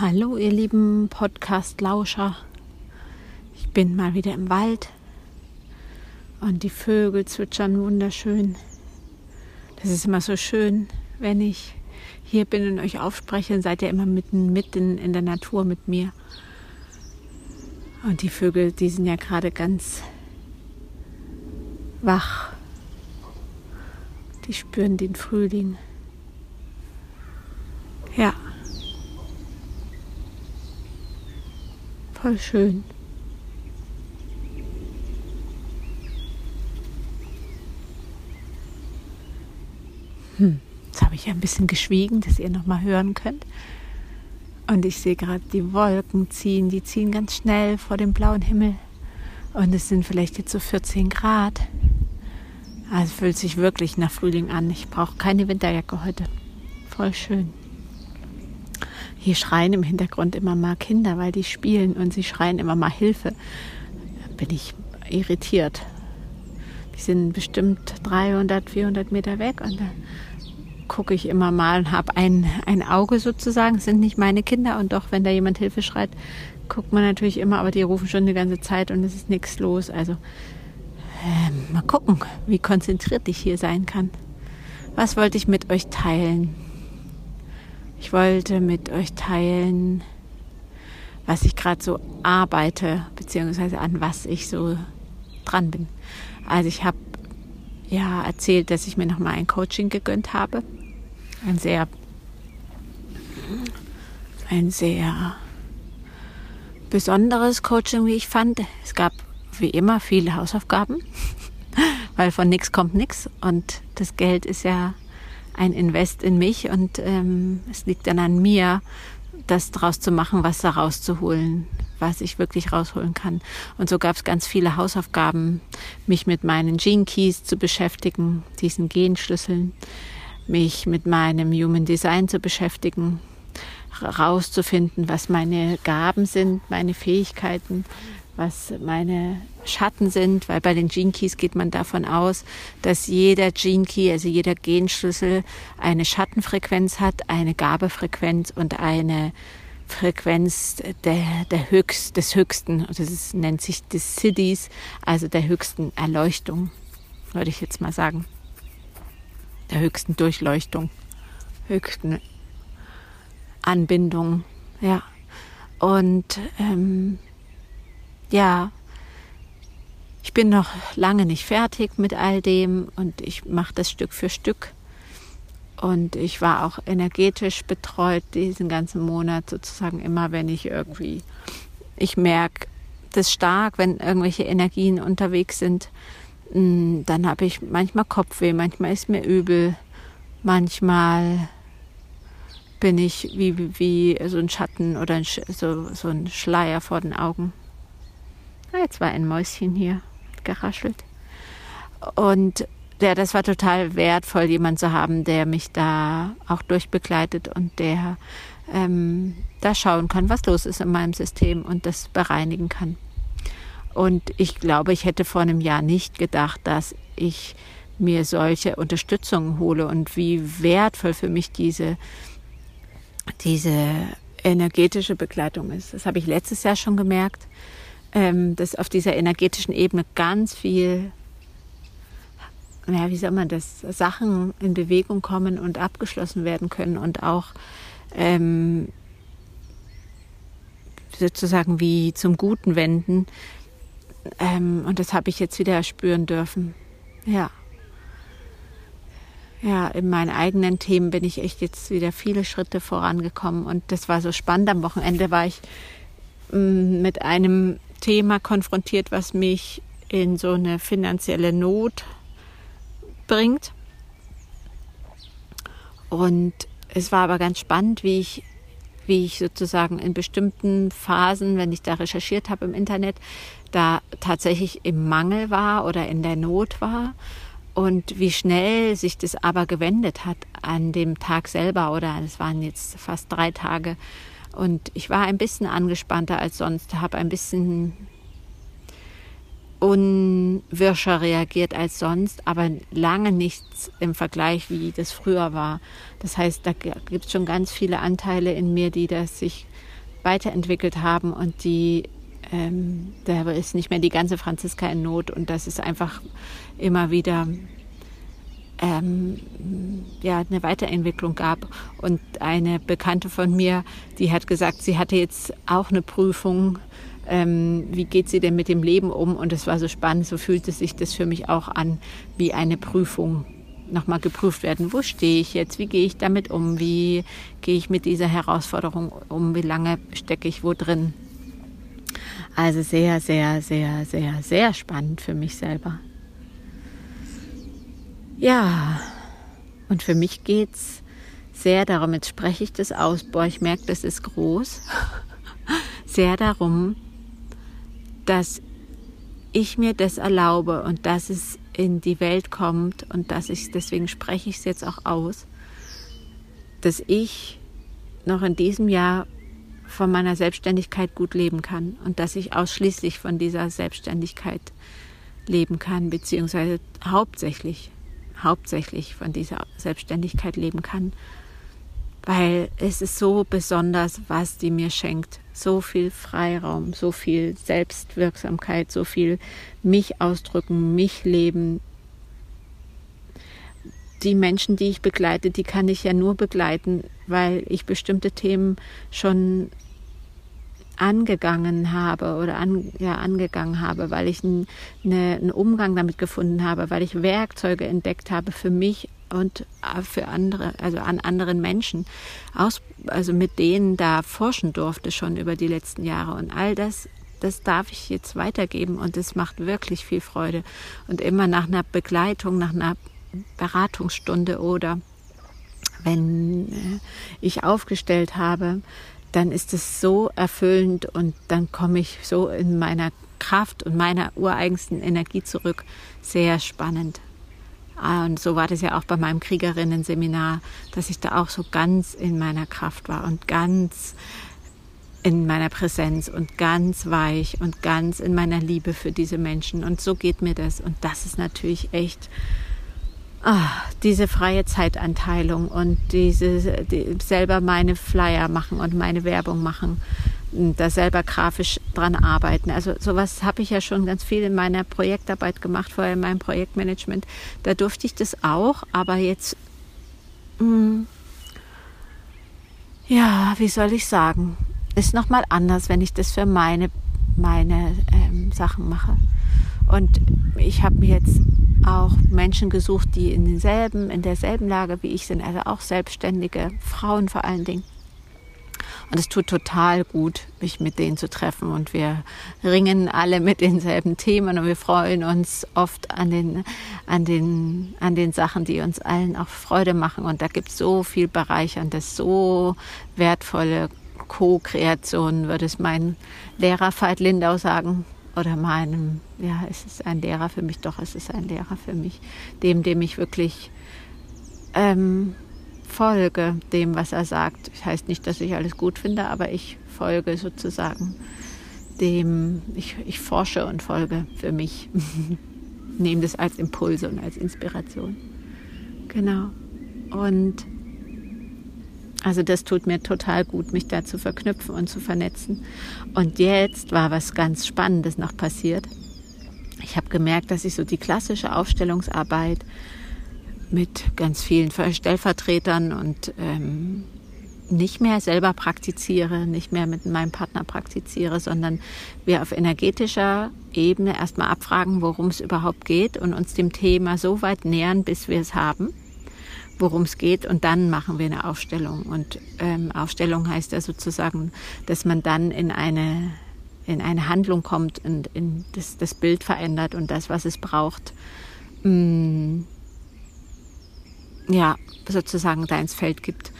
Hallo, ihr lieben Podcast-Lauscher. Ich bin mal wieder im Wald und die Vögel zwitschern wunderschön. Das ist immer so schön, wenn ich hier bin und euch aufspreche, seid ihr immer mitten, mitten in der Natur mit mir. Und die Vögel, die sind ja gerade ganz wach. Die spüren den Frühling. Ja. Voll schön. Hm, jetzt habe ich ein bisschen geschwiegen, dass ihr noch mal hören könnt. Und ich sehe gerade die Wolken ziehen, die ziehen ganz schnell vor dem blauen Himmel. Und es sind vielleicht jetzt so 14 Grad. Also fühlt sich wirklich nach Frühling an. Ich brauche keine Winterjacke heute. Voll schön. Hier schreien im Hintergrund immer mal Kinder, weil die spielen und sie schreien immer mal Hilfe. Da bin ich irritiert. Die sind bestimmt 300, 400 Meter weg und da gucke ich immer mal und habe ein, ein Auge sozusagen. Das sind nicht meine Kinder und doch, wenn da jemand Hilfe schreit, guckt man natürlich immer, aber die rufen schon die ganze Zeit und es ist nichts los. Also äh, mal gucken, wie konzentriert ich hier sein kann. Was wollte ich mit euch teilen? Ich wollte mit euch teilen, was ich gerade so arbeite, beziehungsweise an was ich so dran bin. Also ich habe ja erzählt, dass ich mir nochmal ein Coaching gegönnt habe. Ein sehr, ein sehr besonderes Coaching, wie ich fand. Es gab wie immer viele Hausaufgaben, weil von nichts kommt nichts und das Geld ist ja ein Invest in mich und ähm, es liegt dann an mir, das draus zu machen, was da rauszuholen, was ich wirklich rausholen kann. Und so gab es ganz viele Hausaufgaben, mich mit meinen Gene Keys zu beschäftigen, diesen Genschlüsseln, mich mit meinem Human Design zu beschäftigen, rauszufinden, was meine Gaben sind, meine Fähigkeiten, was meine Schatten sind, weil bei den Gene Keys geht man davon aus, dass jeder Gene Key, also jeder Genschlüssel eine Schattenfrequenz hat, eine Gabefrequenz und eine Frequenz der, der Höchst, des Höchsten. Das nennt sich des Cities, also der höchsten Erleuchtung, würde ich jetzt mal sagen. Der höchsten Durchleuchtung, höchsten Anbindung, ja. Und ähm, ja, ich bin noch lange nicht fertig mit all dem und ich mache das Stück für Stück. Und ich war auch energetisch betreut diesen ganzen Monat sozusagen immer, wenn ich irgendwie, ich merke das stark, wenn irgendwelche Energien unterwegs sind, mm, dann habe ich manchmal Kopfweh, manchmal ist mir übel, manchmal bin ich wie, wie so ein Schatten oder so, so ein Schleier vor den Augen. Ah, jetzt war ein Mäuschen hier, geraschelt. Und ja, das war total wertvoll, jemand zu haben, der mich da auch durchbegleitet und der ähm, da schauen kann, was los ist in meinem System und das bereinigen kann. Und ich glaube, ich hätte vor einem Jahr nicht gedacht, dass ich mir solche Unterstützung hole und wie wertvoll für mich diese, diese energetische Begleitung ist. Das habe ich letztes Jahr schon gemerkt ähm, dass auf dieser energetischen Ebene ganz viel, ja, wie soll man das, Sachen in Bewegung kommen und abgeschlossen werden können und auch ähm, sozusagen wie zum Guten wenden. Ähm, und das habe ich jetzt wieder spüren dürfen. Ja. Ja, in meinen eigenen Themen bin ich echt jetzt wieder viele Schritte vorangekommen und das war so spannend. Am Wochenende war ich mm, mit einem Thema konfrontiert, was mich in so eine finanzielle Not bringt. Und es war aber ganz spannend, wie ich, wie ich sozusagen in bestimmten Phasen, wenn ich da recherchiert habe im Internet, da tatsächlich im Mangel war oder in der Not war und wie schnell sich das aber gewendet hat an dem Tag selber oder es waren jetzt fast drei Tage und ich war ein bisschen angespannter als sonst, habe ein bisschen unwirscher reagiert als sonst, aber lange nichts im Vergleich, wie das früher war. Das heißt, da gibt es schon ganz viele Anteile in mir, die das sich weiterentwickelt haben und die ähm, da ist nicht mehr die ganze Franziska in Not und das ist einfach immer wieder ähm, ja, eine Weiterentwicklung gab. Und eine Bekannte von mir, die hat gesagt, sie hatte jetzt auch eine Prüfung. Ähm, wie geht sie denn mit dem Leben um? Und es war so spannend, so fühlte sich das für mich auch an wie eine Prüfung. Nochmal geprüft werden, wo stehe ich jetzt, wie gehe ich damit um, wie gehe ich mit dieser Herausforderung um, wie lange stecke ich wo drin. Also sehr, sehr, sehr, sehr, sehr spannend für mich selber. Ja, und für mich geht es sehr darum, jetzt spreche ich das aus, boah, ich merke, das ist groß, sehr darum, dass ich mir das erlaube und dass es in die Welt kommt und dass ich, deswegen spreche ich es jetzt auch aus, dass ich noch in diesem Jahr von meiner Selbstständigkeit gut leben kann und dass ich ausschließlich von dieser Selbstständigkeit leben kann, beziehungsweise hauptsächlich hauptsächlich von dieser Selbstständigkeit leben kann, weil es ist so besonders, was die mir schenkt. So viel Freiraum, so viel Selbstwirksamkeit, so viel mich ausdrücken, mich leben. Die Menschen, die ich begleite, die kann ich ja nur begleiten, weil ich bestimmte Themen schon angegangen habe oder an, ja, angegangen habe, weil ich ein, eine, einen Umgang damit gefunden habe, weil ich Werkzeuge entdeckt habe für mich und äh, für andere, also an anderen Menschen, aus, also mit denen da forschen durfte schon über die letzten Jahre. Und all das, das darf ich jetzt weitergeben und es macht wirklich viel Freude. Und immer nach einer Begleitung, nach einer Beratungsstunde oder wenn äh, ich aufgestellt habe, dann ist es so erfüllend und dann komme ich so in meiner Kraft und meiner ureigensten Energie zurück. Sehr spannend. Ah, und so war das ja auch bei meinem Kriegerinnen-Seminar, dass ich da auch so ganz in meiner Kraft war und ganz in meiner Präsenz und ganz weich und ganz in meiner Liebe für diese Menschen. Und so geht mir das. Und das ist natürlich echt ah, diese freie Zeitanteilung und diese die, selber meine Flyer machen und meine Werbung machen, da selber grafisch dran arbeiten. Also sowas habe ich ja schon ganz viel in meiner Projektarbeit gemacht, vorher in meinem Projektmanagement. Da durfte ich das auch, aber jetzt, mh, hm, ja, wie soll ich sagen, ist nochmal anders, wenn ich das für meine, meine ähm, Sachen mache. Und ich habe mir jetzt auch Menschen gesucht, die in denselben, in derselben Lage wie ich sind, also auch selbstständige Frauen vor allen Dingen. Und es tut total gut, mich mit denen zu treffen. Und wir ringen alle mit denselben Themen und wir freuen uns oft an den, an den, an den Sachen, die uns allen auch Freude machen. Und da gibt es so viel Bereicherndes, so wertvolle Co-Kreationen, würde es mein Lehrer Veit Lindau sagen oder meinem, ja, es ist ein Lehrer für mich, doch, es ist ein Lehrer für mich, dem, dem ich wirklich ähm, folge, dem, was er sagt. Das heißt nicht, dass ich alles gut finde, aber ich folge sozusagen dem, ich, ich forsche und folge für mich. Nehme das als Impulse und als Inspiration. Genau. Und also das tut mir total gut, mich da zu verknüpfen und zu vernetzen. Und jetzt war was ganz Spannendes noch passiert. Ich habe gemerkt, dass ich so die klassische Aufstellungsarbeit mit ganz vielen Stellvertretern und ähm, nicht mehr selber praktiziere, nicht mehr mit meinem Partner praktiziere, sondern wir auf energetischer Ebene erstmal abfragen, worum es überhaupt geht und uns dem Thema so weit nähern, bis wir es haben worum es geht und dann machen wir eine Aufstellung. Und ähm, Aufstellung heißt ja sozusagen, dass man dann in eine, in eine Handlung kommt und in das, das Bild verändert und das, was es braucht, mh, mm, ja, sozusagen da ins Feld gibt.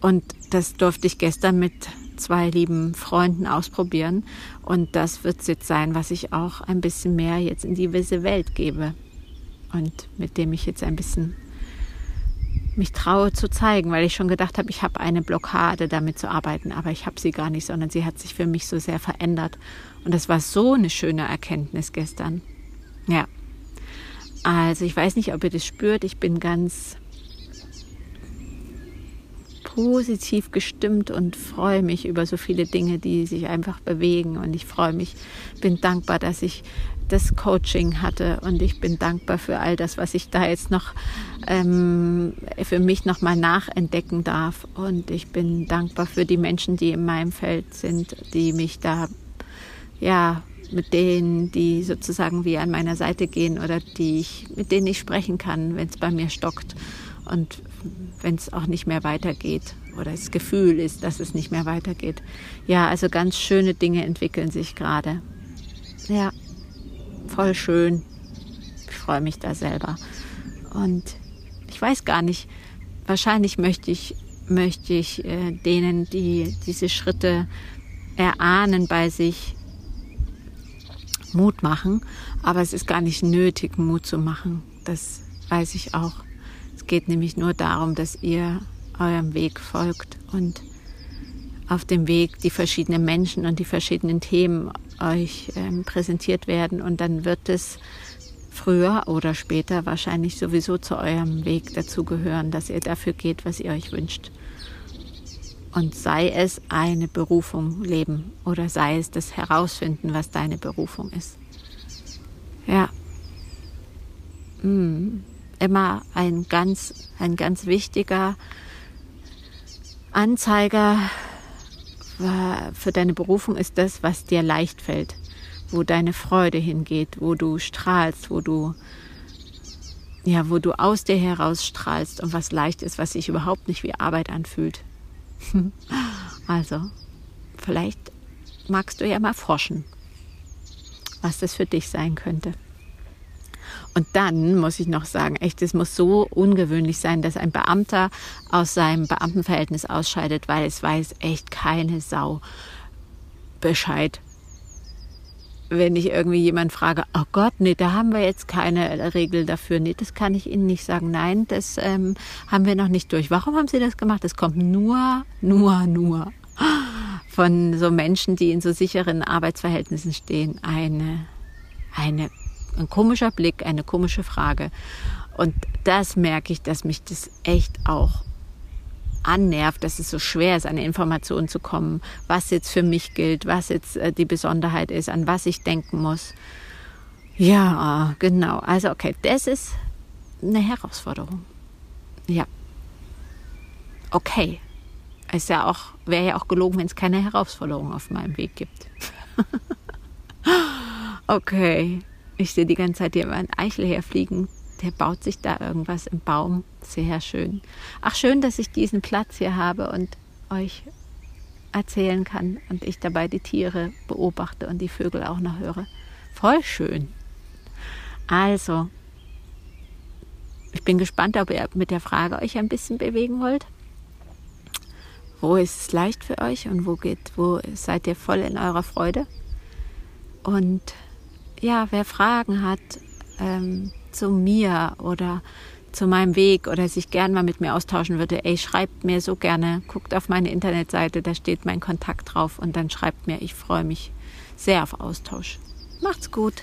Und das durfte ich gestern mit zwei lieben Freunden ausprobieren. Und das wird es jetzt sein, was ich auch ein bisschen mehr jetzt in diese Welt gebe. Und mit dem ich jetzt ein bisschen mich traue zu zeigen, weil ich schon gedacht habe, ich habe eine Blockade, damit zu arbeiten, aber ich habe sie gar nicht, sondern sie hat sich für mich so sehr verändert. Und das war so eine schöne Erkenntnis gestern. Ja. Also ich weiß nicht, ob ihr das spürt. Ich bin ganz positiv gestimmt und freue mich über so viele Dinge, die sich einfach bewegen. Und ich freue mich, bin dankbar, dass ich das Coaching hatte und ich bin dankbar für all das, was ich da jetzt noch ähm, für mich nochmal nachentdecken darf. Und ich bin dankbar für die Menschen, die in meinem Feld sind, die mich da, ja, mit denen, die sozusagen wie an meiner Seite gehen oder die ich, mit denen ich sprechen kann, wenn es bei mir stockt und wenn es auch nicht mehr weitergeht oder das Gefühl ist, dass es nicht mehr weitergeht. Ja, also ganz schöne Dinge entwickeln sich gerade. Ja voll schön. Ich freue mich da selber. Und ich weiß gar nicht, wahrscheinlich möchte ich, möchte ich äh, denen, die diese Schritte erahnen bei sich, Mut machen. Aber es ist gar nicht nötig, Mut zu machen. Das weiß ich auch. Es geht nämlich nur darum, dass ihr eurem Weg folgt und auf dem Weg die verschiedenen Menschen und die verschiedenen Themen euch ähm, präsentiert werden und dann wird es früher oder später wahrscheinlich sowieso zu eurem Weg dazugehören, dass ihr dafür geht, was ihr euch wünscht. Und sei es eine Berufung leben oder sei es das Herausfinden, was deine Berufung ist. Ja. Mm. Immer ein ganz, ein ganz wichtiger Anzeiger für deine Berufung ist das, was dir leicht fällt, wo deine Freude hingeht, wo du strahlst, wo du ja, wo du aus dir heraus strahlst und was leicht ist, was sich überhaupt nicht wie Arbeit anfühlt. also, vielleicht magst du ja mal forschen, was das für dich sein könnte. Und dann muss ich noch sagen, echt, es muss so ungewöhnlich sein, dass ein Beamter aus seinem Beamtenverhältnis ausscheidet, weil es weiß echt keine Sau Bescheid. Wenn ich irgendwie jemand frage, oh Gott, nee, da haben wir jetzt keine Regel dafür. Nee, das kann ich Ihnen nicht sagen. Nein, das ähm, haben wir noch nicht durch. Warum haben Sie das gemacht? Das kommt nur, nur, nur von so Menschen, die in so sicheren Arbeitsverhältnissen stehen. Eine, eine ein komischer Blick, eine komische Frage. Und das merke ich, dass mich das echt auch annervt, dass es so schwer ist, an Informationen zu kommen, was jetzt für mich gilt, was jetzt äh, die Besonderheit ist, an was ich denken muss. Ja, genau. Also okay, das ist eine Herausforderung. Ja. Okay. Ist ja auch, wäre ja auch gelogen, wenn es keine Herausforderung auf meinem Weg gibt. okay. Ich sehe die ganze Zeit hier ein Eichel herfliegen. Der baut sich da irgendwas im Baum. Sehr schön. Ach, schön, dass ich diesen Platz hier habe und euch erzählen kann und ich dabei die Tiere beobachte und die Vögel auch noch höre. Voll schön. Also, ich bin gespannt, ob ihr mit der Frage euch ein bisschen bewegen wollt. Wo ist es leicht für euch und wo geht, wo seid ihr voll in eurer Freude? Und ja, wer Fragen hat ähm, zu mir oder zu meinem Weg oder sich gern mal mit mir austauschen würde, ey, schreibt mir so gerne, guckt auf meine Internetseite, da steht mein Kontakt drauf und dann schreibt mir, ich freue mich sehr auf Austausch. Macht's gut.